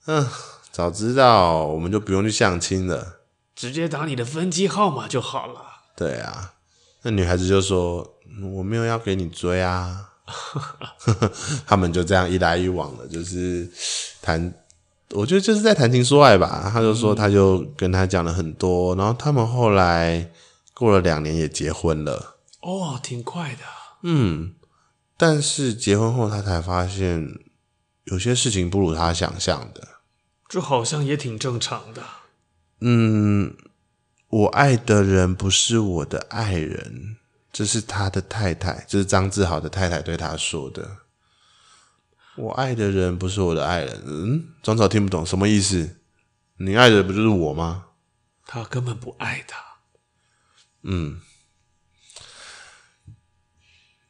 嗯，早知道我们就不用去相亲了，直接打你的分机号码就好了。对啊，那女孩子就说：“我没有要给你追啊。[LAUGHS] ”他们就这样一来一往的，就是谈，我觉得就是在谈情说爱吧。他就说，他就跟他讲了很多，然后他们后来过了两年也结婚了。哦，挺快的。嗯，但是结婚后他才发现，有些事情不如他想象的。这好像也挺正常的。嗯。我爱的人不是我的爱人，这是他的太太，这是张志豪的太太对他说的。我爱的人不是我的爱人。嗯，张子豪听不懂什么意思？你爱的不就是我吗？他根本不爱他。嗯，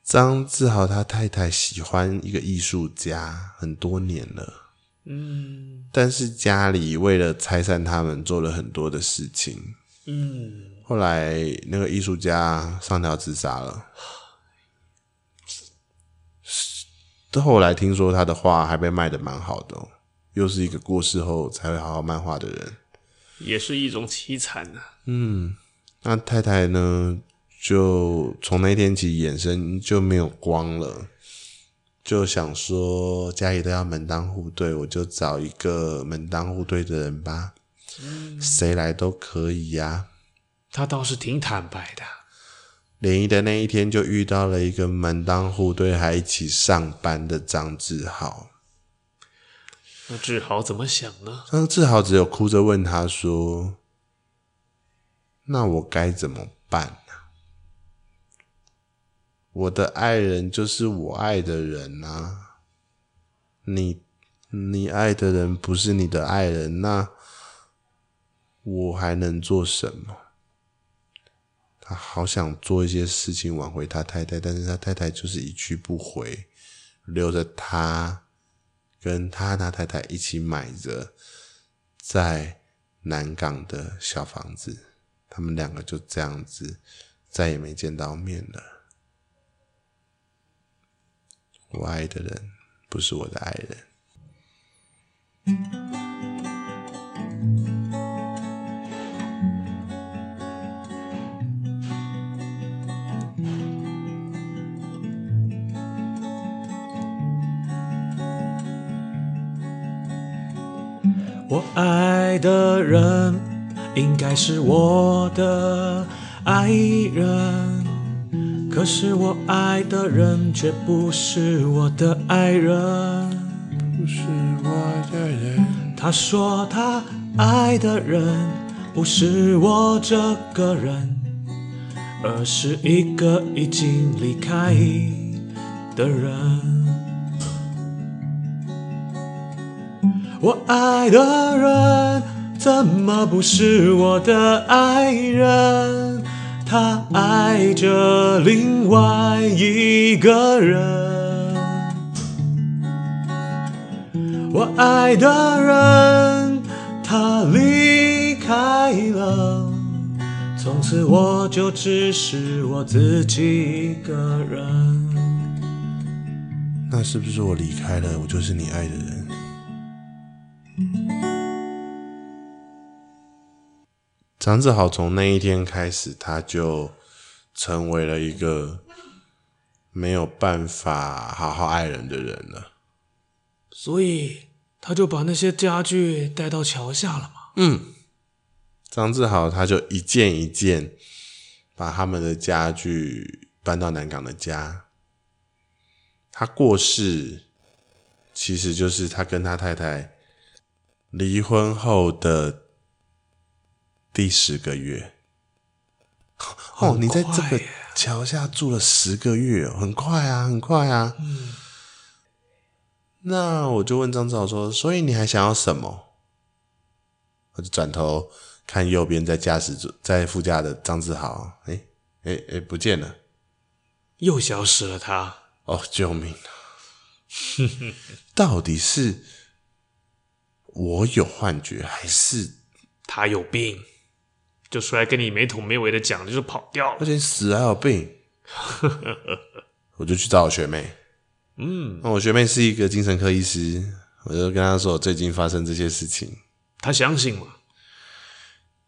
张志豪他太太喜欢一个艺术家很多年了。嗯，但是家里为了拆散他们，做了很多的事情。嗯，后来那个艺术家上吊自杀了。后来听说他的画还被卖得蛮好的喔，又是一个过世后才会好好漫画的人，也是一种凄惨啊。嗯，那太太呢，就从那天起眼神就没有光了，就想说家里都要门当户对，我就找一个门当户对的人吧，谁来都可以呀。他倒是挺坦白的。联谊的那一天，就遇到了一个门当户对还一起上班的张志豪。那志豪怎么想呢？张志豪只有哭着问他说：“那我该怎么办呢？我的爱人就是我爱的人啊，你你爱的人不是你的爱人，那我还能做什么？”他好想做一些事情挽回他太太，但是他太太就是一去不回，留着他跟他那太太一起买着在南港的小房子，他们两个就这样子再也没见到面了。我爱的人不是我的爱人。我爱的人应该是我的爱人，可是我爱的人却不是我的爱人，不是我的人。他说他爱的人不是我这个人，而是一个已经离开的人。我爱的人怎么不是我的爱人？他爱着另外一个人。我爱的人他离开了，从此我就只是我自己一个人。那是不是我离开了，我就是你爱的人？张志豪从那一天开始，他就成为了一个没有办法好好爱人的人了。所以，他就把那些家具带到桥下了嘛。嗯，张志豪他就一件一件把他们的家具搬到南港的家。他过世，其实就是他跟他太太离婚后的。第十个月，哦，你在这个桥下住了十个月，很快啊，很快啊。嗯，那我就问张志豪说：“所以你还想要什么？”我就转头看右边在驾驶座，在副驾的张志豪，哎哎哎，不见了，又消失了他。哦，救命啊！[LAUGHS] 到底是我有幻觉，还是他有病？就出来跟你没头没尾的讲，就是跑掉了。而且死还有病，[LAUGHS] 我就去找我学妹。嗯，那我学妹是一个精神科医师，我就跟她说我最近发生这些事情。她相信吗？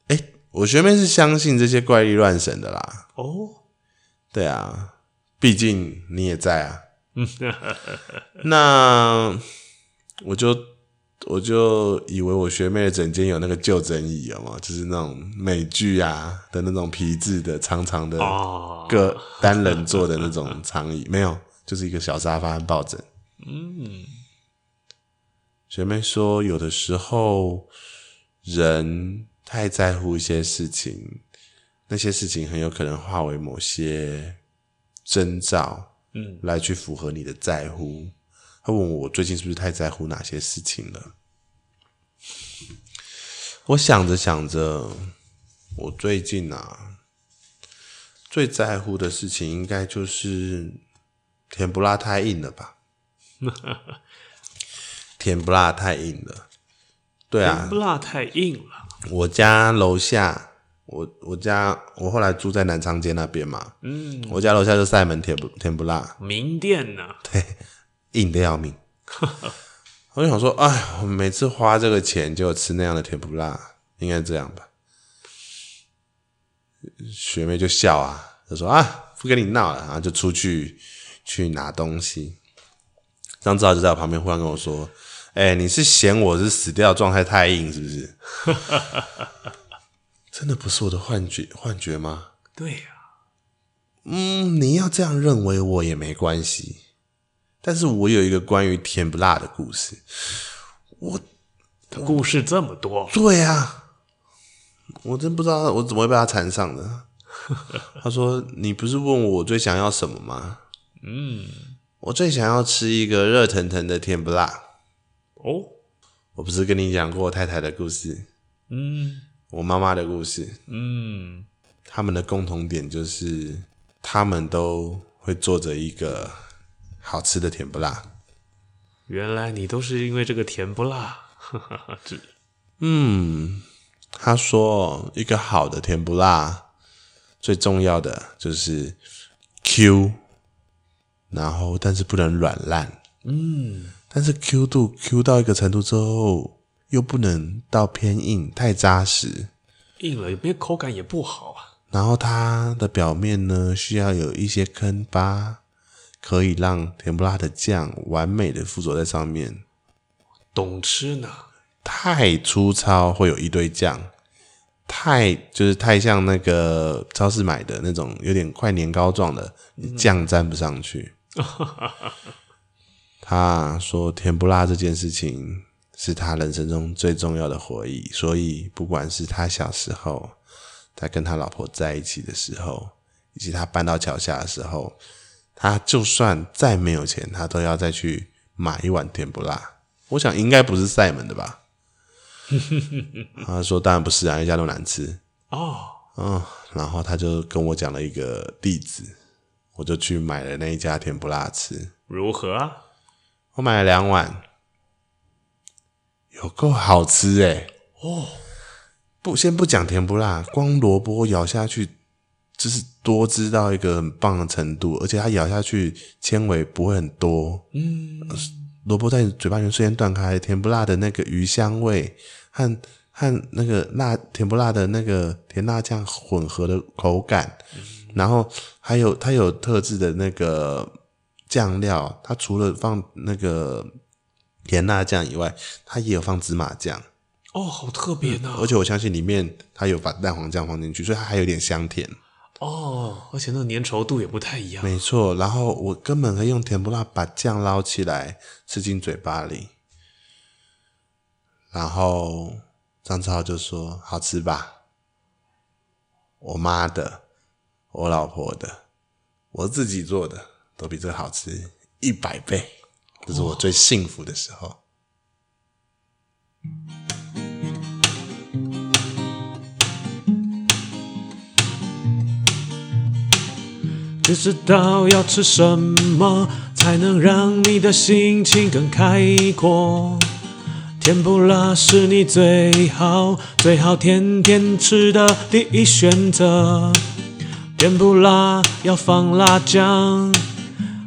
哎、欸，我学妹是相信这些怪力乱神的啦。哦，对啊，毕竟你也在啊。嗯 [LAUGHS] 那我就。我就以为我学妹的枕间有那个就枕椅，有吗？就是那种美剧啊的那种皮质的长长的个单人坐的那种长椅，没有，就是一个小沙发和抱枕。嗯，学妹说，有的时候人太在乎一些事情，那些事情很有可能化为某些征兆，嗯，来去符合你的在乎。他问我最近是不是太在乎哪些事情了。我想着想着，我最近啊，最在乎的事情应该就是甜不辣太硬了吧？甜不辣太硬了，对啊，甜不辣太硬了。我家楼下，我我家我后来住在南昌街那边嘛，嗯，我家楼下就赛门甜不甜不辣名店呢，对，硬的要命。[LAUGHS] 我就想说，哎，我每次花这个钱就吃那样的甜不辣，应该这样吧？学妹就笑啊，就说啊，不跟你闹了，然后就出去去拿东西。张志豪就在我旁边忽然跟我说：“哎、欸，你是嫌我是死掉状态太硬，是不是？” [LAUGHS] 真的不是我的幻觉幻觉吗？对呀、啊，嗯，你要这样认为我也没关系。但是我有一个关于甜不辣的故事，我故事这么多，对啊，我真不知道我怎么会被他缠上的。[LAUGHS] 他说：“你不是问我最想要什么吗？”嗯，我最想要吃一个热腾腾的甜不辣。哦，我不是跟你讲过我太太的故事？嗯，我妈妈的故事。嗯，他们的共同点就是他们都会做着一个。好吃的甜不辣，原来你都是因为这个甜不辣。[LAUGHS] 嗯，他说一个好的甜不辣，最重要的就是 Q，然后但是不能软烂。嗯，但是 Q 度 Q 到一个程度之后，又不能到偏硬，太扎实。硬了，有没有口感也不好啊。然后它的表面呢，需要有一些坑疤。可以让甜不辣的酱完美的附着在上面。懂吃呢？太粗糙会有一堆酱，太就是太像那个超市买的那种有点快年糕状的，酱沾不上去。[LAUGHS] 他说甜不辣这件事情是他人生中最重要的回忆，所以不管是他小时候，在跟他老婆在一起的时候，以及他搬到桥下的时候。他就算再没有钱，他都要再去买一碗甜不辣。我想应该不是赛门的吧？[LAUGHS] 他说当然不是啊，一家都难吃哦。嗯，然后他就跟我讲了一个地址，我就去买了那一家甜不辣吃。如何啊？我买了两碗，有够好吃诶、欸、哦，不，先不讲甜不辣，光萝卜咬下去。就是多汁到一个很棒的程度，而且它咬下去纤维不会很多。嗯，萝卜在你嘴巴里面瞬间断开，甜不辣的那个鱼香味和和那个辣甜不辣的那个甜辣酱混合的口感，嗯、然后还有它有特制的那个酱料，它除了放那个甜辣酱以外，它也有放芝麻酱。哦，好特别呢、啊嗯！而且我相信里面它有把蛋黄酱放进去，所以它还有点香甜。哦，而且那个粘稠度也不太一样。没错，然后我根本可以用甜不辣把酱捞起来吃进嘴巴里，然后张志豪就说：“好吃吧？”我妈的，我老婆的，我自己做的都比这个好吃一百倍，这是我最幸福的时候。只知道要吃什么才能让你的心情更开阔。甜不辣是你最好最好天天吃的第一选择。甜不辣要放辣酱，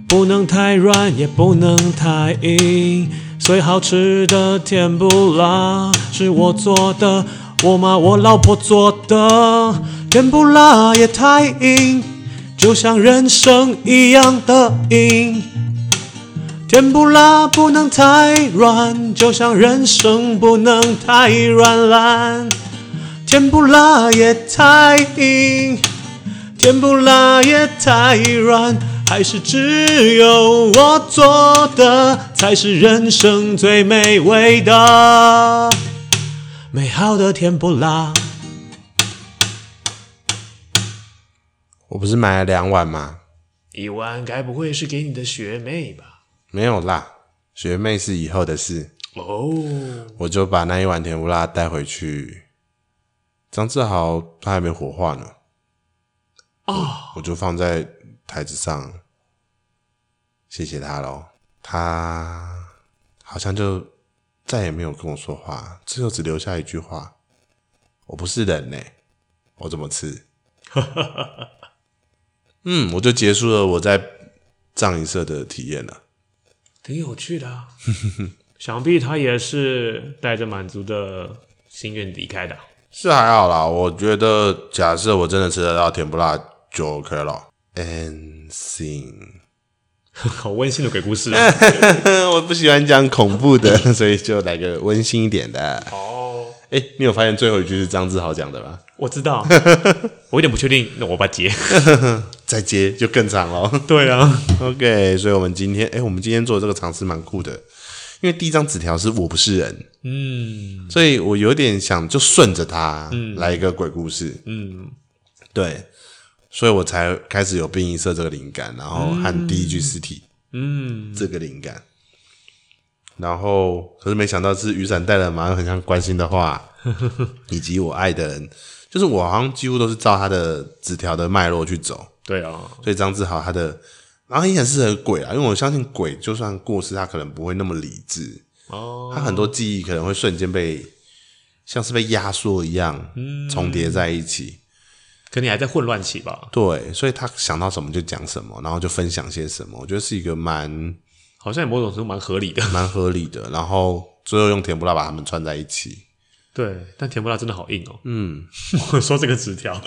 不能太软也不能太硬。最好吃的甜不辣是我做的，我妈我老婆做的。甜不辣也太硬。就像人生一样的硬，甜不辣不能太软，就像人生不能太软烂。甜不辣也太硬，甜不辣也太软，还是只有我做的才是人生最美味的，美好的甜不辣。我不是买了两碗吗？一碗该不会是给你的学妹吧？没有啦，学妹是以后的事哦。我就把那一碗甜不辣带回去。张志豪他还没火化呢，啊、哦，我就放在台子上，谢谢他喽。他好像就再也没有跟我说话，最后只留下一句话：“我不是人呢，我怎么吃？” [LAUGHS] 嗯，我就结束了我在藏银社的体验了，挺有趣的啊。想必他也是带着满足的心愿离开的。是还好啦，我觉得假设我真的吃得到甜不辣就 OK 了。And sing，[LAUGHS] 好温馨的鬼故事啊！[LAUGHS] 我不喜欢讲恐怖的，所以就来个温馨一点的。哦，哎，你有发现最后一句是张志豪讲的吗？我知道，[LAUGHS] 我有点不确定，那我把接，再接就更长了。[LAUGHS] 对啊，OK，所以我们今天，哎，我们今天做的这个尝试蛮酷的。因为第一张纸条是我不是人，嗯，所以我有点想就顺着它来一个鬼故事，嗯，对，所以我才开始有殡仪社这个灵感，然后和第一具尸体，嗯，这个灵感，然后可是没想到是雨伞带了蛮很像关心的话，[LAUGHS] 以及我爱的人，就是我好像几乎都是照他的纸条的脉络去走，对啊，所以张志豪他的。然后也很适合鬼啊，因为我相信鬼就算过世，他可能不会那么理智哦，他很多记忆可能会瞬间被像是被压缩一样，嗯，重叠在一起，可你还在混乱期吧？对，所以他想到什么就讲什么，然后就分享些什么，我觉得是一个蛮好像某种程度蛮合理的，[LAUGHS] 蛮合理的。然后最后用甜不辣把他们串在一起，对，但甜不辣真的好硬哦。嗯，[LAUGHS] 我说这个纸条，[LAUGHS]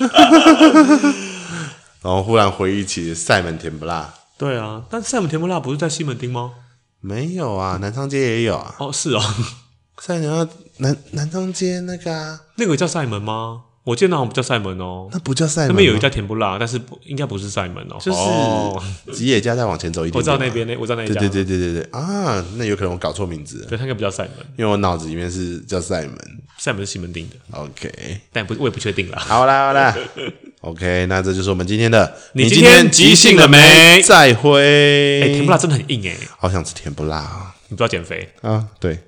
然后忽然回忆起塞门甜不辣。对啊，但塞门甜不辣不是在西门町吗？没有啊，南昌街也有啊。哦，是哦，[LAUGHS] 塞门南南昌街那个啊，那个叫塞门吗？我见到好像不叫塞门哦，那不叫塞门。那边有一家甜不辣，但是不应该不是塞门哦，就是吉野家再往前走一点。我知道那边那，我知道那一家。对对对对对对啊，那有可能我搞错名字了。对，他应该不叫塞门，因为我脑子里面是叫塞门。塞门是西门町的。OK，但不我也不确定啦。好啦好啦 [LAUGHS]，OK，那这就是我们今天的。你今天即兴了没？再会。哎，甜不辣真的很硬哎，好想吃甜不辣啊！你不要减肥啊？对。